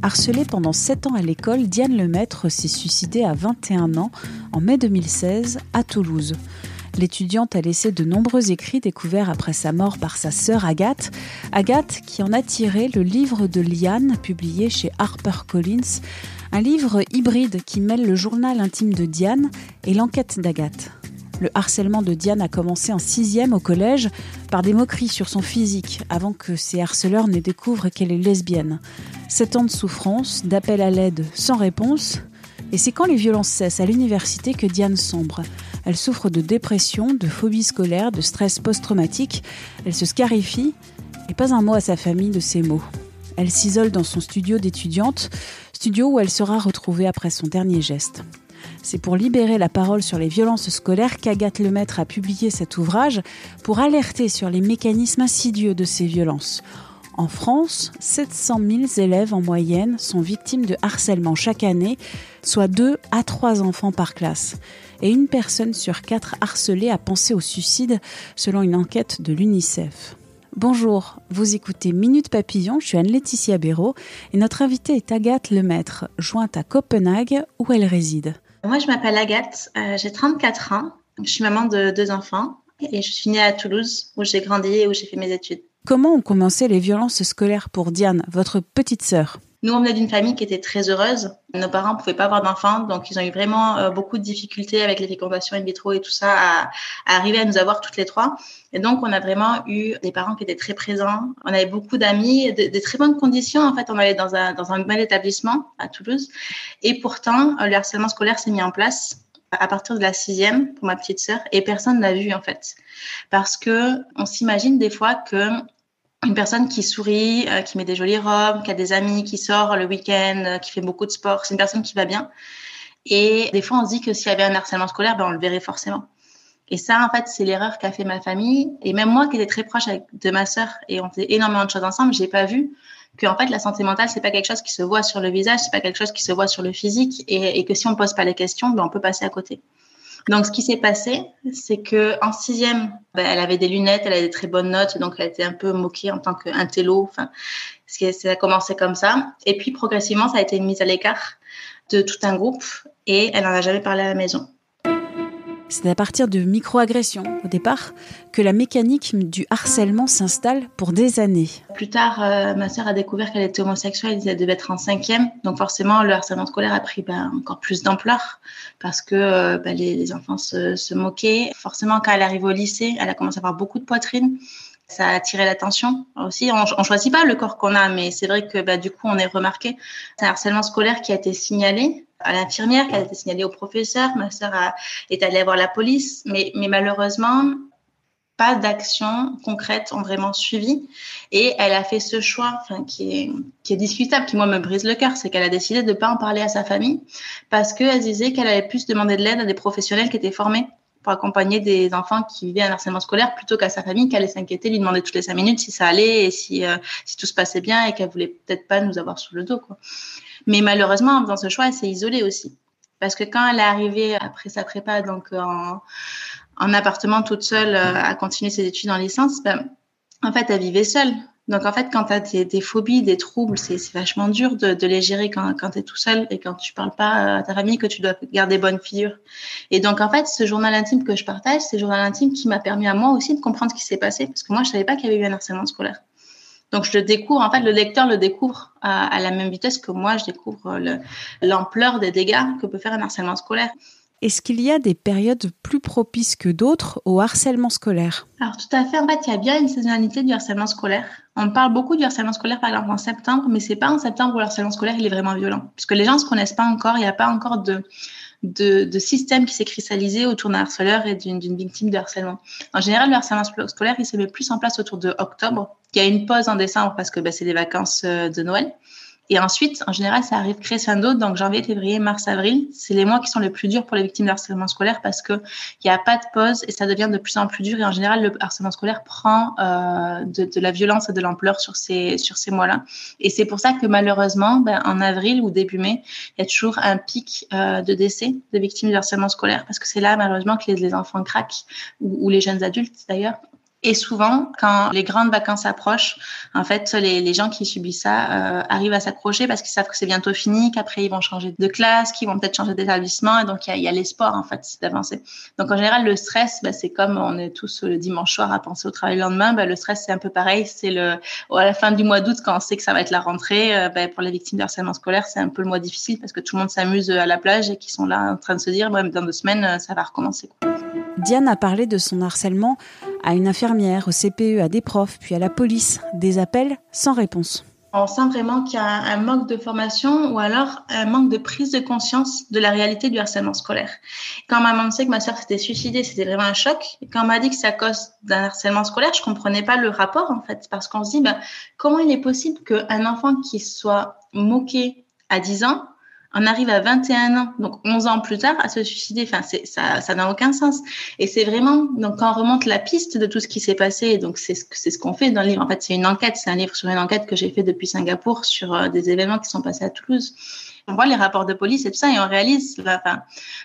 Harcelée pendant 7 ans à l'école, Diane Lemaître s'est suicidée à 21 ans en mai 2016 à Toulouse. L'étudiante a laissé de nombreux écrits découverts après sa mort par sa sœur Agathe. Agathe qui en a tiré le livre de Liane, publié chez HarperCollins, un livre hybride qui mêle le journal intime de Diane et l'enquête d'Agathe. Le harcèlement de Diane a commencé en sixième au collège par des moqueries sur son physique avant que ses harceleurs ne découvrent qu'elle est lesbienne. Sept ans de souffrance, d'appel à l'aide sans réponse. Et c'est quand les violences cessent à l'université que Diane sombre. Elle souffre de dépression, de phobie scolaire, de stress post-traumatique. Elle se scarifie et pas un mot à sa famille de ces mots. Elle s'isole dans son studio d'étudiante, studio où elle sera retrouvée après son dernier geste. C'est pour libérer la parole sur les violences scolaires qu'Agathe Lemaître a publié cet ouvrage pour alerter sur les mécanismes insidieux de ces violences. En France, 700 000 élèves en moyenne sont victimes de harcèlement chaque année, soit 2 à 3 enfants par classe et une personne sur quatre harcelée a pensé au suicide, selon une enquête de l'UNICEF. Bonjour, vous écoutez Minute Papillon, je suis Anne-Laetitia Béraud et notre invitée est Agathe Lemaître, jointe à Copenhague où elle réside. Moi, je m'appelle Agathe, euh, j'ai 34 ans, je suis maman de deux enfants et je suis née à Toulouse où j'ai grandi et où j'ai fait mes études. Comment ont commencé les violences scolaires pour Diane, votre petite sœur? Nous, on venait d'une famille qui était très heureuse. Nos parents pouvaient pas avoir d'enfants, donc ils ont eu vraiment euh, beaucoup de difficultés avec les fécondations in vitro et tout ça à, arriver à nous avoir toutes les trois. Et donc, on a vraiment eu des parents qui étaient très présents. On avait beaucoup d'amis, des très bonnes conditions. En fait, on allait dans un, dans un bel établissement à Toulouse. Et pourtant, le harcèlement scolaire s'est mis en place à partir de la sixième pour ma petite sœur et personne n'a vu en fait parce que on s'imagine des fois que une personne qui sourit, euh, qui met des jolies robes, qui a des amis, qui sort le week-end, euh, qui fait beaucoup de sport. C'est une personne qui va bien. Et des fois, on se dit que s'il y avait un harcèlement scolaire, ben, on le verrait forcément. Et ça, en fait, c'est l'erreur qu'a fait ma famille. Et même moi, qui étais très proche de ma sœur et on faisait énormément de choses ensemble, j'ai pas vu que, en fait, la santé mentale, c'est pas quelque chose qui se voit sur le visage, c'est pas quelque chose qui se voit sur le physique et, et que si on pose pas les questions, ben, on peut passer à côté. Donc, ce qui s'est passé, c'est que en sixième, ben, elle avait des lunettes, elle avait des très bonnes notes, donc elle était un peu moquée en tant qu'intello. Enfin, ça a commencé comme ça. Et puis, progressivement, ça a été une mise à l'écart de tout un groupe et elle n'en a jamais parlé à la maison. C'est à partir de microagressions, au départ, que la mécanique du harcèlement s'installe pour des années. Plus tard, euh, ma sœur a découvert qu'elle était homosexuelle, elle devait être en cinquième. Donc forcément, le harcèlement scolaire a pris ben, encore plus d'ampleur parce que euh, ben, les, enfants se, moquaient. Forcément, quand elle arrive au lycée, elle a commencé à avoir beaucoup de poitrine. Ça a attiré l'attention aussi. On, on choisit pas le corps qu'on a, mais c'est vrai que ben, du coup, on est remarqué. C'est un harcèlement scolaire qui a été signalé à l'infirmière, qui a été signalée au professeur. Ma sœur est allée voir la police, mais, malheureusement, pas d'actions concrètes ont vraiment suivi. Et elle a fait ce choix enfin, qui, est, qui est discutable, qui moi me brise le cœur, c'est qu'elle a décidé de ne pas en parler à sa famille parce qu'elle disait qu'elle allait plus demander de l'aide à des professionnels qui étaient formés pour accompagner des enfants qui vivaient un harcèlement scolaire plutôt qu'à sa famille qui allait s'inquiéter, lui demander toutes les cinq minutes si ça allait et si, euh, si tout se passait bien et qu'elle voulait peut-être pas nous avoir sous le dos. Quoi. Mais malheureusement, en faisant ce choix, elle s'est isolée aussi. Parce que quand elle est arrivée après sa prépa, donc en, en appartement toute seule, euh, à continuer ses études en licence, ben, en fait, elle vivait seule. Donc, en fait, quand tu as des, phobies, des troubles, c'est vachement dur de, de, les gérer quand, quand tu es tout seul et quand tu parles pas à ta famille, que tu dois garder bonne figure. Et donc, en fait, ce journal intime que je partage, c'est le journal intime qui m'a permis à moi aussi de comprendre ce qui s'est passé. Parce que moi, je savais pas qu'il y avait eu un harcèlement scolaire. Donc je le découvre, en fait, le lecteur le découvre à, la même vitesse que moi, je découvre l'ampleur des dégâts que peut faire un harcèlement scolaire. Est-ce qu'il y a des périodes plus propices que d'autres au harcèlement scolaire? Alors tout à fait, en fait, il y a bien une saisonnalité du harcèlement scolaire. On parle beaucoup du harcèlement scolaire par exemple en septembre, mais c'est pas en septembre où le harcèlement scolaire il est vraiment violent, puisque les gens ne se connaissent pas encore, il n'y a pas encore de de, de système qui s'est cristallisé autour d'un harceleur et d'une victime de harcèlement. En général, le harcèlement scolaire, il se met plus en place autour de octobre. Y a une pause en décembre parce que ben, c'est les vacances euh, de Noël. Et ensuite, en général, ça arrive crescendo, donc janvier, février, mars, avril. C'est les mois qui sont les plus durs pour les victimes de harcèlement scolaire parce que il n'y a pas de pause et ça devient de plus en plus dur. Et en général, le harcèlement scolaire prend euh, de, de, la violence et de l'ampleur sur ces, sur ces mois-là. Et c'est pour ça que malheureusement, ben, en avril ou début mai, il y a toujours un pic euh, de décès de victimes de harcèlement scolaire parce que c'est là, malheureusement, que les, les enfants craquent ou, ou les jeunes adultes d'ailleurs et souvent, quand les grandes vacances approchent, en fait, les, les gens qui subissent ça euh, arrivent à s'accrocher parce qu'ils savent que c'est bientôt fini, qu'après ils vont changer de classe, qu'ils vont peut-être changer d'établissement, et donc il y a, y a l'espoir en fait d'avancer. Donc en général, le stress, bah, c'est comme on est tous le dimanche soir à penser au travail le lendemain, bah, le stress c'est un peu pareil. C'est le à la fin du mois d'août quand on sait que ça va être la rentrée, euh, bah, pour les victimes de harcèlement scolaire, c'est un peu le mois difficile parce que tout le monde s'amuse à la plage et qui sont là en train de se dire, bah, dans deux semaines, euh, ça va recommencer. Diane a parlé de son harcèlement à une infirmière, au CPE, à des profs, puis à la police. Des appels sans réponse. On sent vraiment qu'il y a un manque de formation ou alors un manque de prise de conscience de la réalité du harcèlement scolaire. Quand ma maman sait que ma soeur s'était suicidée, c'était vraiment un choc. Et quand on m'a dit que c'est à cause d'un harcèlement scolaire, je comprenais pas le rapport en fait, parce qu'on se dit ben, comment il est possible qu'un enfant qui soit moqué à 10 ans on arrive à 21 ans, donc 11 ans plus tard, à se suicider. Enfin, ça, ça n'a aucun sens. Et c'est vraiment, donc, quand on remonte la piste de tout ce qui s'est passé, donc c'est ce, ce qu'on fait dans le livre. En fait, c'est une enquête, c'est un livre sur une enquête que j'ai fait depuis Singapour sur euh, des événements qui sont passés à Toulouse. On voit les rapports de police et tout ça, et on réalise enfin,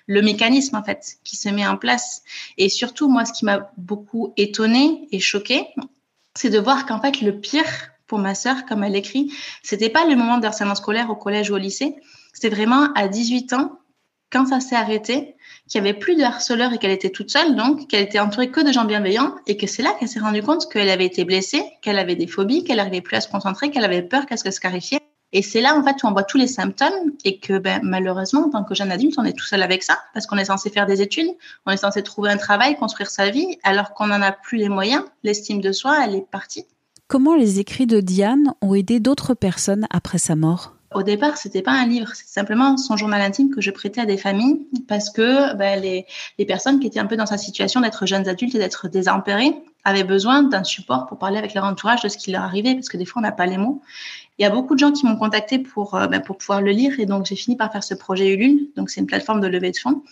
le mécanisme, en fait, qui se met en place. Et surtout, moi, ce qui m'a beaucoup étonné et choqué, c'est de voir qu'en fait, le pire pour ma sœur, comme elle écrit, c'était pas le moment de scolaire au collège ou au lycée, c'était vraiment à 18 ans, quand ça s'est arrêté, qu'il n'y avait plus de harceleurs et qu'elle était toute seule, donc qu'elle était entourée que de gens bienveillants, et que c'est là qu'elle s'est rendue compte qu'elle avait été blessée, qu'elle avait des phobies, qu'elle n'arrivait plus à se concentrer, qu'elle avait peur qu'elle se scarifiait. Et c'est là, en fait, où on voit tous les symptômes et que, ben, malheureusement, en tant que jeune adulte, on est tout seul avec ça parce qu'on est censé faire des études, on est censé trouver un travail, construire sa vie, alors qu'on n'en a plus les moyens. L'estime de soi, elle est partie. Comment les écrits de Diane ont aidé d'autres personnes après sa mort? Au départ, c'était pas un livre, c'est simplement son journal intime que je prêtais à des familles parce que ben, les, les, personnes qui étaient un peu dans sa situation d'être jeunes adultes et d'être désempérées avaient besoin d'un support pour parler avec leur entourage de ce qui leur arrivait parce que des fois on n'a pas les mots. Il y a beaucoup de gens qui m'ont contacté pour ben, pour pouvoir le lire et donc j'ai fini par faire ce projet Ulule. Donc c'est une plateforme de levée de fonds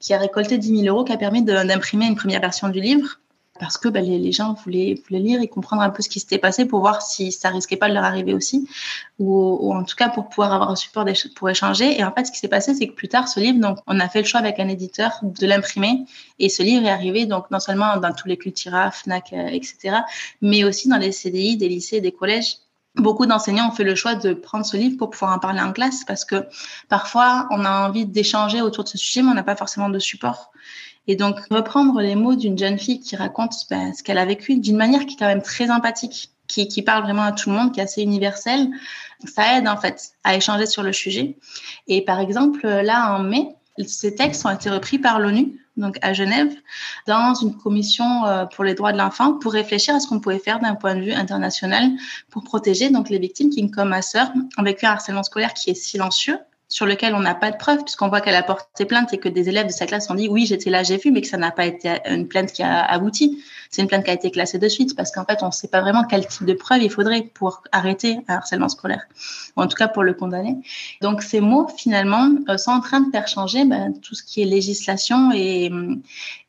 qui a récolté 10 000 euros qui a permis d'imprimer une première version du livre parce que bah, les, gens voulaient, lire et comprendre un peu ce qui s'était passé pour voir si ça risquait pas de leur arriver aussi, ou, en tout cas pour pouvoir avoir un support pour échanger. Et en fait, ce qui s'est passé, c'est que plus tard, ce livre, on a fait le choix avec un éditeur de l'imprimer, et ce livre est arrivé donc non seulement dans tous les Cultura, Fnac, euh, etc., mais aussi dans les CDI des lycées, des collèges. Beaucoup d'enseignants ont fait le choix de prendre ce livre pour pouvoir en parler en classe parce que parfois on a envie d'échanger autour de ce sujet, mais on n'a pas forcément de support. Et donc, reprendre les mots d'une jeune fille qui raconte ben, ce qu'elle a vécu d'une manière qui est quand même très empathique, qui, qui, parle vraiment à tout le monde, qui est assez universelle, ça aide en fait à échanger sur le sujet. Et par exemple, là, en mai, ces textes ont été repris par l'ONU, donc à Genève, dans une commission euh, pour les droits de l'enfant, pour réfléchir à ce qu'on pouvait faire d'un point de vue international pour protéger donc les victimes qui, comme ma sœur, ont vécu un harcèlement scolaire qui est silencieux, sur lequel on n'a pas de preuves, puisqu'on voit qu'elle a porté plainte et que des élèves de sa classe ont dit oui, j'étais là, j'ai vu, mais que ça n'a pas été une plainte qui a abouti. C'est une plainte qui a été classée de suite, parce qu'en fait, on ne sait pas vraiment quel type de preuve il faudrait pour arrêter un harcèlement scolaire, ou en tout cas pour le condamner. Donc ces mots, finalement, euh, sont en train de faire changer ben, tout ce qui est législation et,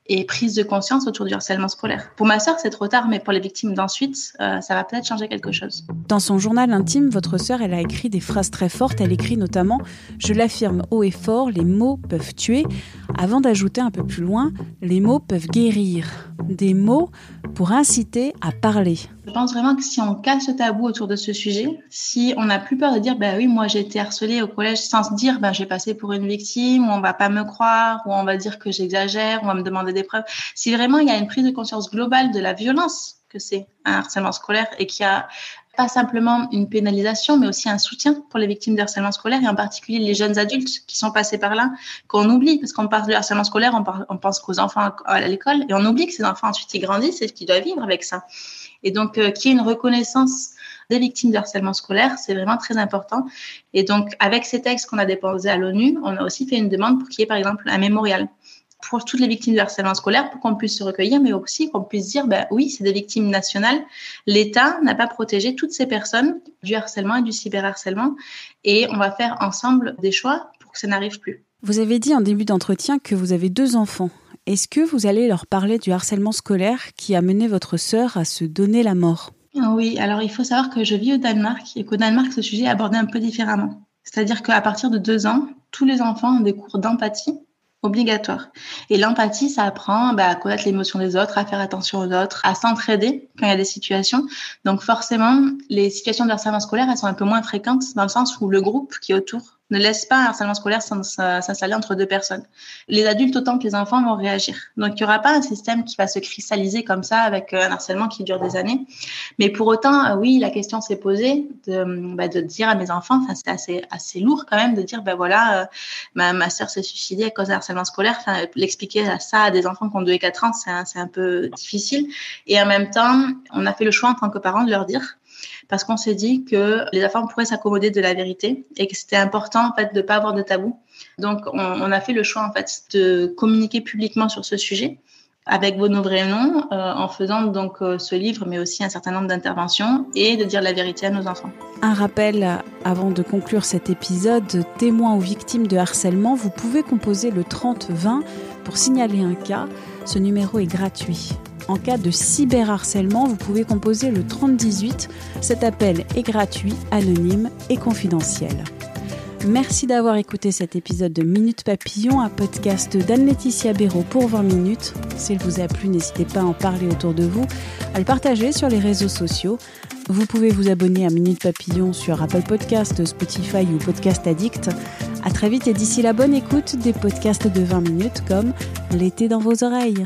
et prise de conscience autour du harcèlement scolaire. Pour ma sœur, c'est trop tard, mais pour les victimes d'ensuite, euh, ça va peut-être changer quelque chose. Dans son journal intime, votre sœur, elle a écrit des phrases très fortes. Elle écrit notamment Je l'affirme haut et fort, les mots peuvent tuer. Avant d'ajouter un peu plus loin, les mots peuvent guérir. Des mots pour inciter à parler. Je pense vraiment que si on casse le tabou autour de ce sujet, si on n'a plus peur de dire, ben oui, moi j'ai été harcelée au collège sans se dire, ben j'ai passé pour une victime, ou on va pas me croire, ou on va dire que j'exagère, ou on va me demander des preuves. Si vraiment il y a une prise de conscience globale de la violence que c'est un harcèlement scolaire et qu'il y a pas simplement une pénalisation, mais aussi un soutien pour les victimes de harcèlement scolaire et en particulier les jeunes adultes qui sont passés par là, qu'on oublie, parce qu'on parle de harcèlement scolaire, on, pense qu'aux enfants à l'école et on oublie que ces enfants ensuite ils grandissent et qu'ils doivent vivre avec ça. Et donc, euh, qu'il y ait une reconnaissance des victimes de harcèlement scolaire. C'est vraiment très important. Et donc, avec ces textes qu'on a déposés à l'ONU, on a aussi fait une demande pour qu'il y ait, par exemple, un mémorial pour toutes les victimes de harcèlement scolaire, pour qu'on puisse se recueillir, mais aussi qu'on puisse dire, ben oui, c'est des victimes nationales. L'État n'a pas protégé toutes ces personnes du harcèlement et du cyberharcèlement, et on va faire ensemble des choix pour que ça n'arrive plus. Vous avez dit en début d'entretien que vous avez deux enfants. Est-ce que vous allez leur parler du harcèlement scolaire qui a mené votre sœur à se donner la mort? Oui, alors il faut savoir que je vis au Danemark et qu'au Danemark, ce sujet est abordé un peu différemment. C'est-à-dire qu'à partir de deux ans, tous les enfants ont des cours d'empathie obligatoires. Et l'empathie, ça apprend bah, à connaître l'émotion des autres, à faire attention aux autres, à s'entraider quand il y a des situations. Donc forcément, les situations de harcèlement scolaire, elles sont un peu moins fréquentes dans le sens où le groupe qui est autour ne laisse pas un harcèlement scolaire s'installer entre deux personnes. Les adultes autant que les enfants vont réagir. Donc, il n'y aura pas un système qui va se cristalliser comme ça avec euh, un harcèlement qui dure des années. Mais pour autant, euh, oui, la question s'est posée de, bah, de dire à mes enfants, c'est assez, assez lourd quand même de dire, ben voilà, euh, ma, ma soeur s'est suicidée à cause d'un harcèlement scolaire. Enfin, l'expliquer à ça à des enfants qui ont 2 et 4 ans, c'est un, un peu difficile. Et en même temps, on a fait le choix en tant que parents de leur dire, parce qu'on s'est dit que les enfants pourraient s'accommoder de la vérité et que c'était important en fait de pas avoir de tabou. Donc on, a fait le choix en fait de communiquer publiquement sur ce sujet avec vos noms vrais noms euh, en faisant donc euh, ce livre mais aussi un certain nombre d'interventions et de dire la vérité à nos enfants. Un rappel avant de conclure cet épisode, témoins ou victimes de harcèlement, vous pouvez composer le 30 20 pour signaler un cas. Ce numéro est gratuit. En cas de cyberharcèlement, vous pouvez composer le 3018. Cet appel est gratuit, anonyme et confidentiel. Merci d'avoir écouté cet épisode de Minute Papillon, un podcast d'Anne-Laetitia Béraud pour 20 minutes. S'il vous a plu, n'hésitez pas à en parler autour de vous, à le partager sur les réseaux sociaux. Vous pouvez vous abonner à Minute Papillon sur Apple Podcast, Spotify ou Podcast Addict. À très vite et d'ici la bonne écoute des podcasts de 20 minutes comme L'été dans vos oreilles.